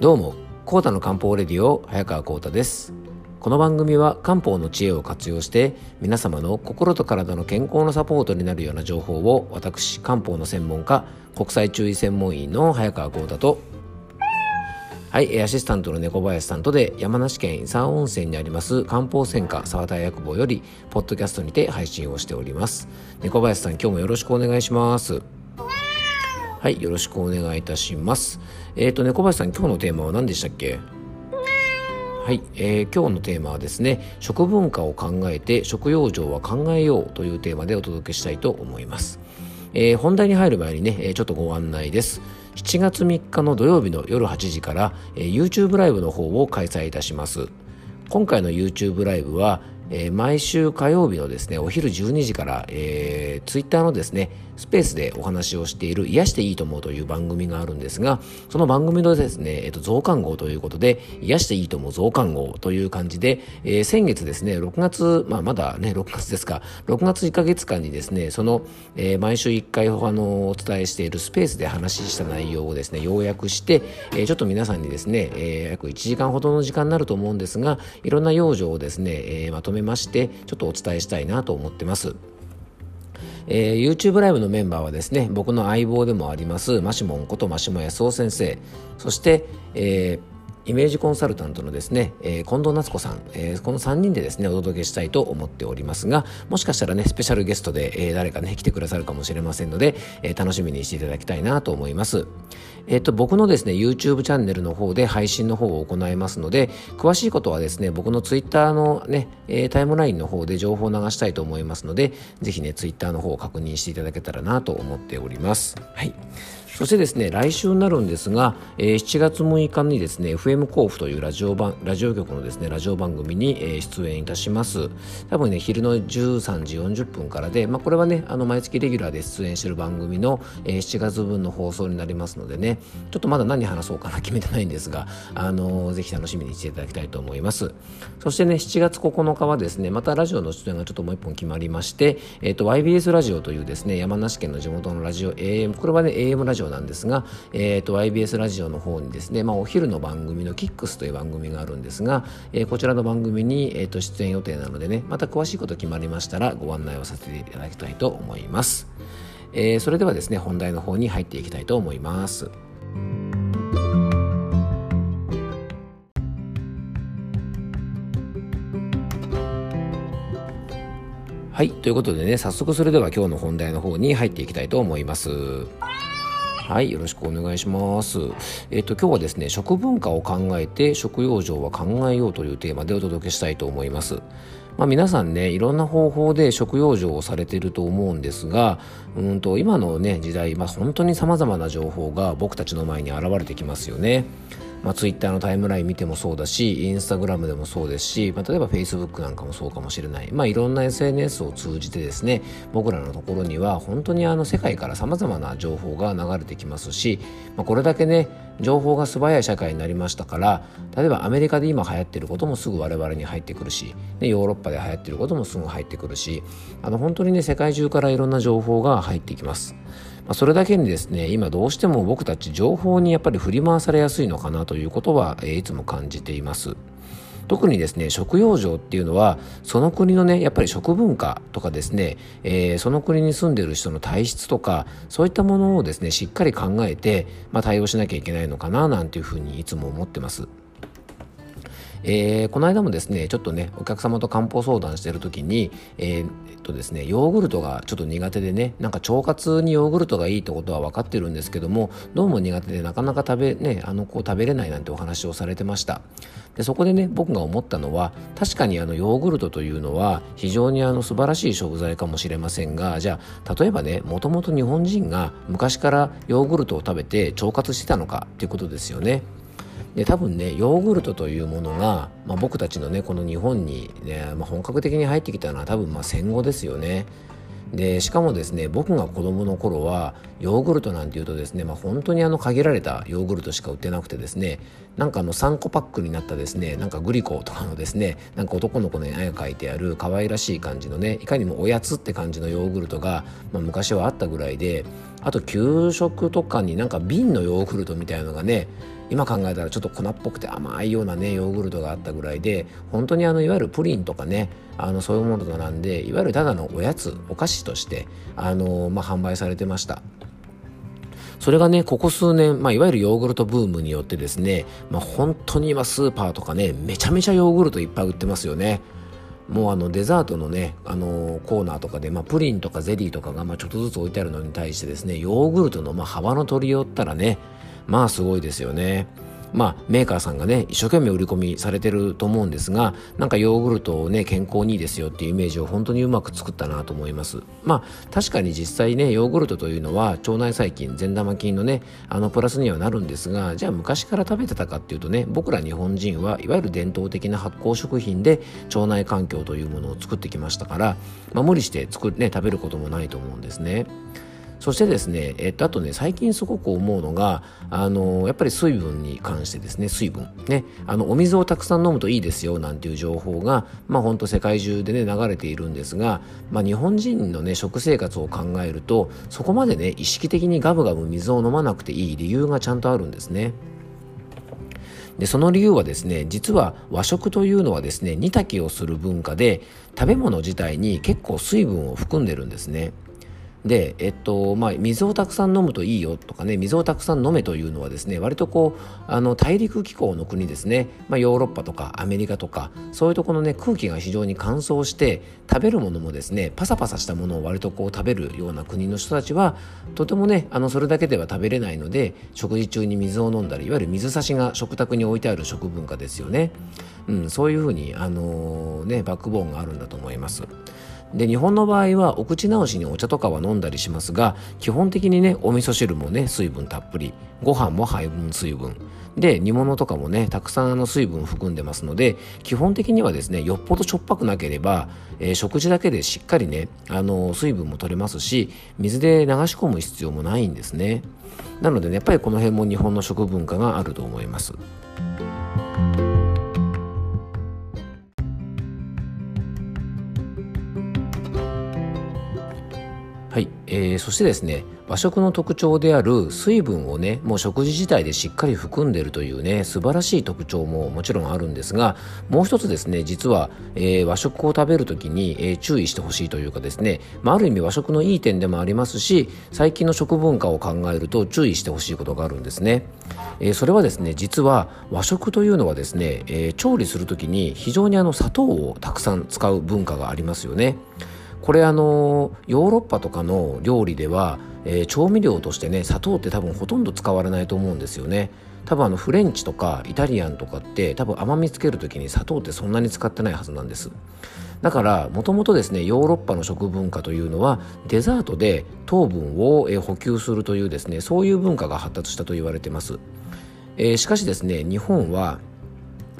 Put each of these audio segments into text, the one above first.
どうも、コータの漢方レディオ早川コータです。この番組は漢方の知恵を活用して皆様の心と体の健康のサポートになるような情報を私漢方の専門家国際中医専門医の早川コータと。はい、アシスタントの猫林さんとで山梨県伊佐温泉にあります漢方専科沢田薬房よりポッドキャストにて配信をしております。猫林さん今日もよろしくお願いします。はい、よろしくお願いいたします。えっ、ー、と猫林さん今日のテーマは何でしたっけ？はい、えー、今日のテーマはですね食文化を考えて食養生は考えようというテーマでお届けしたいと思います、えー、本題に入る前にねちょっとご案内です。7月3日の土曜日の夜8時から、えー、YouTube ライブの方を開催いたします。今回の YouTube ライブはえー、毎週火曜日のですねお昼12時から、えー、ツイッターのですねスペースでお話をしている癒していいと思うという番組があるんですがその番組のですね、えーと、増刊号ということで癒していいと思う増刊号という感じで、えー、先月ですね6月、まあ、まだね6月ですか6月1ヶ月間にですねその、えー、毎週1回あのお伝えしているスペースで話した内容をですね要約して、えー、ちょっと皆さんにですね、えー、約1時間ほどの時間になると思うんですがいろんな養生をですね、えー、まとめめましてちょっとお伝えしたいなと思ってます。えー、YouTube ライブのメンバーはですね僕の相棒でもありますマシモンことマシモ康夫先生そして、えーイメージコンサルタントのですね、えー、近藤夏子さん、えー、この3人でですねお届けしたいと思っておりますがもしかしたらねスペシャルゲストで、えー、誰かね来てくださるかもしれませんので、えー、楽しみにしていただきたいなと思います。えっ、と僕のですね YouTube チャンネルの方で配信の方を行いますので詳しいことはですね僕の Twitter のね、え、タイムラインの方で情報を流したいと思いますのでぜひね Twitter の方を確認していただけたらなと思っております。はい。そしてですね、来週になるんですが、えー、7月6日にですね、FM 甲府というラジオ番ラジオ局のですね、ラジオ番組に、えー、出演いたします。多分ね、昼の13時40分からで、まあ、これはね、あの毎月レギュラーで出演している番組の、えー、7月分の放送になりますのでね、ちょっとまだ何話そうかな決めてないんですが、あのー、ぜひ楽しみにしていただきたいと思います。そしてね、7月9日はですね、またラジオの出演がちょっともう一本決まりまして、えっ、と、YBS ラジオというですね、山梨県の地元のラジオ AM、これはね、AM ラジオなんですが、えーと、YBS ラジオの方にですね、まあ、お昼の番組のキックスという番組があるんですが、えー、こちらの番組に、えーと、出演予定なのでねまた詳しいこと決まりましたらご案内をさせていただきたいと思います、えー、それではですね本題の方に入っていきたいと思います。はいということでね早速それでは今日の本題の方に入っていきたいと思います。はい、よろしくお願いします。えっと、今日はですね、食文化を考えて食養生は考えようというテーマでお届けしたいと思います。まあ、皆さんね、いろんな方法で食養生をされていると思うんですが、うんと、今のね、時代、まあ、本当に様々な情報が僕たちの前に現れてきますよね。まあ、ツイッターのタイムライン見てもそうだしインスタグラムでもそうですし、まあ、例えばフェイスブックなんかもそうかもしれない、まあ、いろんな SNS を通じてですね僕らのところには本当にあの世界からさまざまな情報が流れてきますし、まあ、これだけね情報が素早い社会になりましたから例えばアメリカで今流行っていることもすぐ我々に入ってくるしでヨーロッパで流行っていることもすぐ入ってくるしあの本当にね世界中からいろんな情報が入ってきます。まあ、それだけにですね今どうしても僕たち情報にやっぱり振り回されやすいのかなということは、えー、いつも感じています。特にですね食用生っていうのはその国のねやっぱり食文化とかですね、えー、その国に住んでる人の体質とかそういったものをですねしっかり考えて、まあ、対応しなきゃいけないのかななんていうふうにいつも思ってます。えー、この間もですねちょっとねお客様と漢方相談してる時に、えー、えっとですねヨーグルトがちょっと苦手でねなんか腸活にヨーグルトがいいってことは分かってるんですけどもどうも苦手でなかなか食べねあのこう食べれないなんてお話をされてました。でそこでね僕が思ったのは確かにあのヨーグルトというのは非常にあの素晴らしい食材かもしれませんがじゃあ例えばねもともと日本人が昔からヨーグルトを食べて腸活してたのかっていうことですよね。で多分ねヨーグルトというものが、まあ、僕たちのねこの日本に、ねまあ、本格的に入ってきたのは多分まあ戦後ですよね。でしかもですね僕が子供の頃はヨーグルトなんていうとですね、まあ、本当にあの限られたヨーグルトしか売ってなくてですねなんかあの3個パックになったですねなんかグリコとかのですねなんか男の子の絵が描いてある可愛らしい感じのねいかにもおやつって感じのヨーグルトが、まあ、昔はあったぐらいであと給食とかになんか瓶のヨーグルトみたいなのがね今考えたらちょっと粉っぽくて甘いようなねヨーグルトがあったぐらいで本当にあのいわゆるプリンとかねあのそういうものとなんでいわゆるただのおやつお菓子としてあの、まあ、販売されてましたそれがね、ここ数年、まあ、いわゆるヨーグルトブームによってですね、まあ、本当に今スーパーとかね、めちゃめちゃヨーグルトいっぱい売ってますよね。もうあのデザートのね、あのコーナーとかで、まあ、プリンとかゼリーとかがまあちょっとずつ置いてあるのに対してですね、ヨーグルトのまあ幅の取り寄ったらね、まあすごいですよね。まあ、メーカーさんがね一生懸命売り込みされてると思うんですがなんかヨーグルトをね健康にいいですよっていうイメージを本当にうまく作ったなと思いますまあ確かに実際ねヨーグルトというのは腸内細菌善玉菌のねあのプラスにはなるんですがじゃあ昔から食べてたかっていうとね僕ら日本人はいわゆる伝統的な発酵食品で腸内環境というものを作ってきましたから、まあ、無理して作、ね、食べることもないと思うんですね。そしてですね、えっと、あとね、最近すごく思うのが、あの、やっぱり水分に関してですね、水分。ね、あの、お水をたくさん飲むといいですよ、なんていう情報が、まあ本当世界中でね、流れているんですが、まあ日本人のね、食生活を考えると、そこまでね、意識的にガブガブ水を飲まなくていい理由がちゃんとあるんですね。でその理由はですね実は和食というのはですね煮炊きをする文化で食べ物自体に結構水分を含んでるんですねで、えっとまあ、水をたくさん飲むといいよとかね水をたくさん飲めというのはですね割とこうあの大陸気候の国ですね、まあ、ヨーロッパとかアメリカとかそういうところのね空気が非常に乾燥して食べるものもですねパサパサしたものを割とこう食べるような国の人たちはとてもねあのそれだけでは食べれないので食事中に水を飲んだりいわゆる水差しが食卓に置いてある食文化ですよね、うん、そういうふうに、あのー、ね、バックボーンがあるんだと思います。で日本の場合はお口直しにお茶とかは飲んだりしますが基本的にねお味噌汁もね水分たっぷりご飯も配分水分。で煮物とかもねたくさんの水分含んでますので基本的にはですねよっぽどしょっぱくなければ、えー、食事だけでしっかりねあの水分も取れますし水で流し込む必要もないんですね。なのでねやっぱりこの辺も日本の食文化があると思います。はい、えー、そしてですね和食の特徴である水分をねもう食事自体でしっかり含んでいるというね素晴らしい特徴ももちろんあるんですがもう一つですね実は、えー、和食を食べる時に、えー、注意してほしいというかですね、まあ、ある意味和食のいい点でもありますし最近の食文化を考えると注意してほしいことがあるんですね、えー、それはですね実は和食というのはですね、え調理する時に非常にあの砂糖をたくさん使う文化がありますよね。これあのヨーロッパとかの料理では、えー、調味料としてね砂糖って多分ほとんど使われないと思うんですよね。多分あのフレンチとかイタリアンとかって多分甘みつける時に砂糖ってそんなに使ってないはずなんです。だからもともとですねヨーロッパの食文化というのはデザートで糖分を補給するというですねそういう文化が発達したと言われてます、えー、しかしですね日本は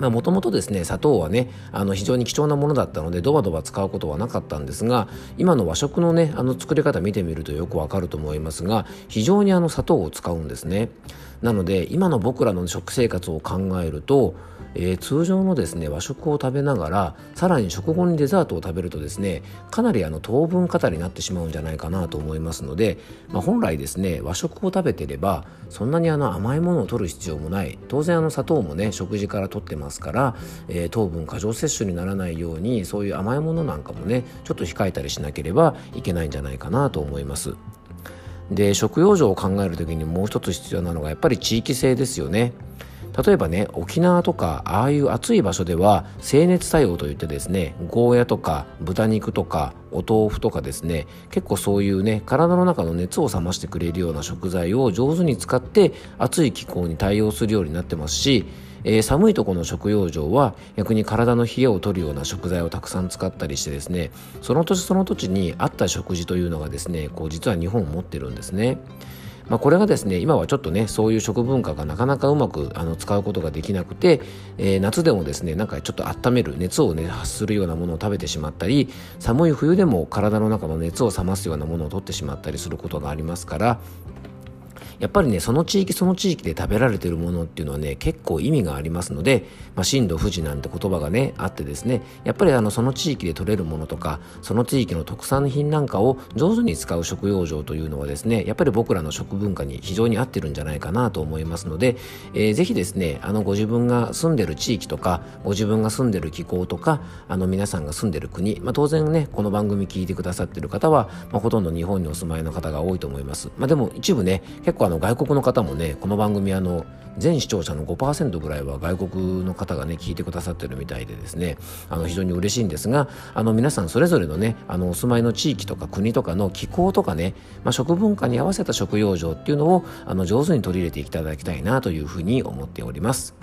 もともとですね砂糖はねあの非常に貴重なものだったのでドバドバ使うことはなかったんですが今の和食のねあの作り方見てみるとよくわかると思いますが非常にあの砂糖を使うんですね。なので今の僕らの食生活を考えるとえー、通常のですね和食を食べながらさらに食後にデザートを食べるとですねかなりあの糖分過多になってしまうんじゃないかなと思いますので、まあ、本来ですね和食を食べてればそんなにあの甘いものを取る必要もない当然あの砂糖もね食事から取ってますから、えー、糖分過剰摂取にならないようにそういう甘いものなんかもねちょっと控えたりしなければいけないんじゃないかなと思います。で食用上を考える時にもう一つ必要なのがやっぱり地域性ですよね。例えばね沖縄とかああいう暑い場所では精熱作用といってですねゴーヤとか豚肉とかお豆腐とかですね結構そういうね体の中の熱を冷ましてくれるような食材を上手に使って暑い気候に対応するようになってますしえー、寒いとこの食用場は逆に体の冷えを取るような食材をたくさん使ったりしてですねその土地その土地に合った食事というのがですねこう実は日本を持ってるんですね。まあ、これがですね今はちょっとねそういう食文化がなかなかうまくあの使うことができなくて、えー、夏でもですねなんかちょっと温める熱をね発するようなものを食べてしまったり寒い冬でも体の中の熱を冷ますようなものを取ってしまったりすることがありますからやっぱりねその地域その地域で食べられてるものっていうのはね結構意味がありますので、まあ、震度富士なんて言葉がねあってですねやっぱりあのその地域で取れるものとかその地域の特産品なんかを上手に使う食用場というのはですねやっぱり僕らの食文化に非常に合ってるんじゃないかなと思いますので、えー、ぜひですねあのご自分が住んでる地域とかご自分が住んでる気候とかあの皆さんが住んでる国、まあ、当然ねこの番組聞いてくださってる方は、まあ、ほとんど日本にお住まいの方が多いと思います、まあ、でも一部ね結構の外国の方もねこの番組あの全視聴者の5%ぐらいは外国の方がね聞いてくださってるみたいでですねあの非常に嬉しいんですがあの皆さんそれぞれのねあのお住まいの地域とか国とかの気候とかね、まあ、食文化に合わせた食用場っていうのをあの上手に取り入れていただきたいなというふうに思っております。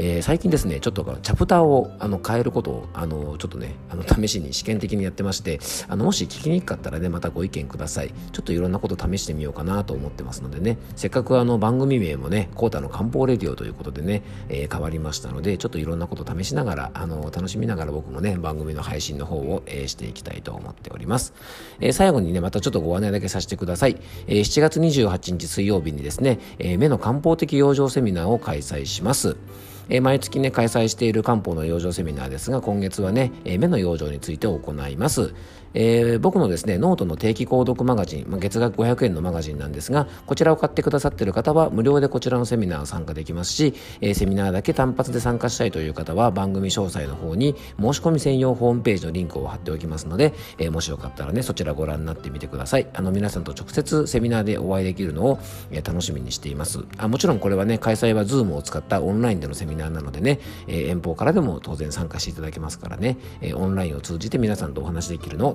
えー、最近ですね、ちょっとチャプターをあの変えることを、あの、ちょっとね、あの、試しに試験的にやってまして、あの、もし聞きにくかったらね、またご意見ください。ちょっといろんなこと試してみようかなと思ってますのでね、せっかくあの、番組名もね、コータの漢方レディオということでね、えー、変わりましたので、ちょっといろんなこと試しながら、あの、楽しみながら僕もね、番組の配信の方を、えー、していきたいと思っております。えー、最後にね、またちょっとご案内だけさせてください。えー、7月28日水曜日にですね、えー、目の漢方的養生セミナーを開催します。えー、毎月ね開催している漢方の養生セミナーですが今月はね、えー、目の養生について行います。えー、僕のですねノートの定期購読マガジン、まあ、月額500円のマガジンなんですがこちらを買ってくださっている方は無料でこちらのセミナー参加できますし、えー、セミナーだけ単発で参加したいという方は番組詳細の方に申し込み専用ホームページのリンクを貼っておきますので、えー、もしよかったらねそちらご覧になってみてください。あの皆さんと直接セミナーでお会いできるのを、え、楽しみにしています。あもちろんこれはね開催は Zoom を使ったオンラインでのセミナーなのでね、えー、遠方からでも当然参加していただけますからね、えー、オンラインを通じて皆さんとお話できるのを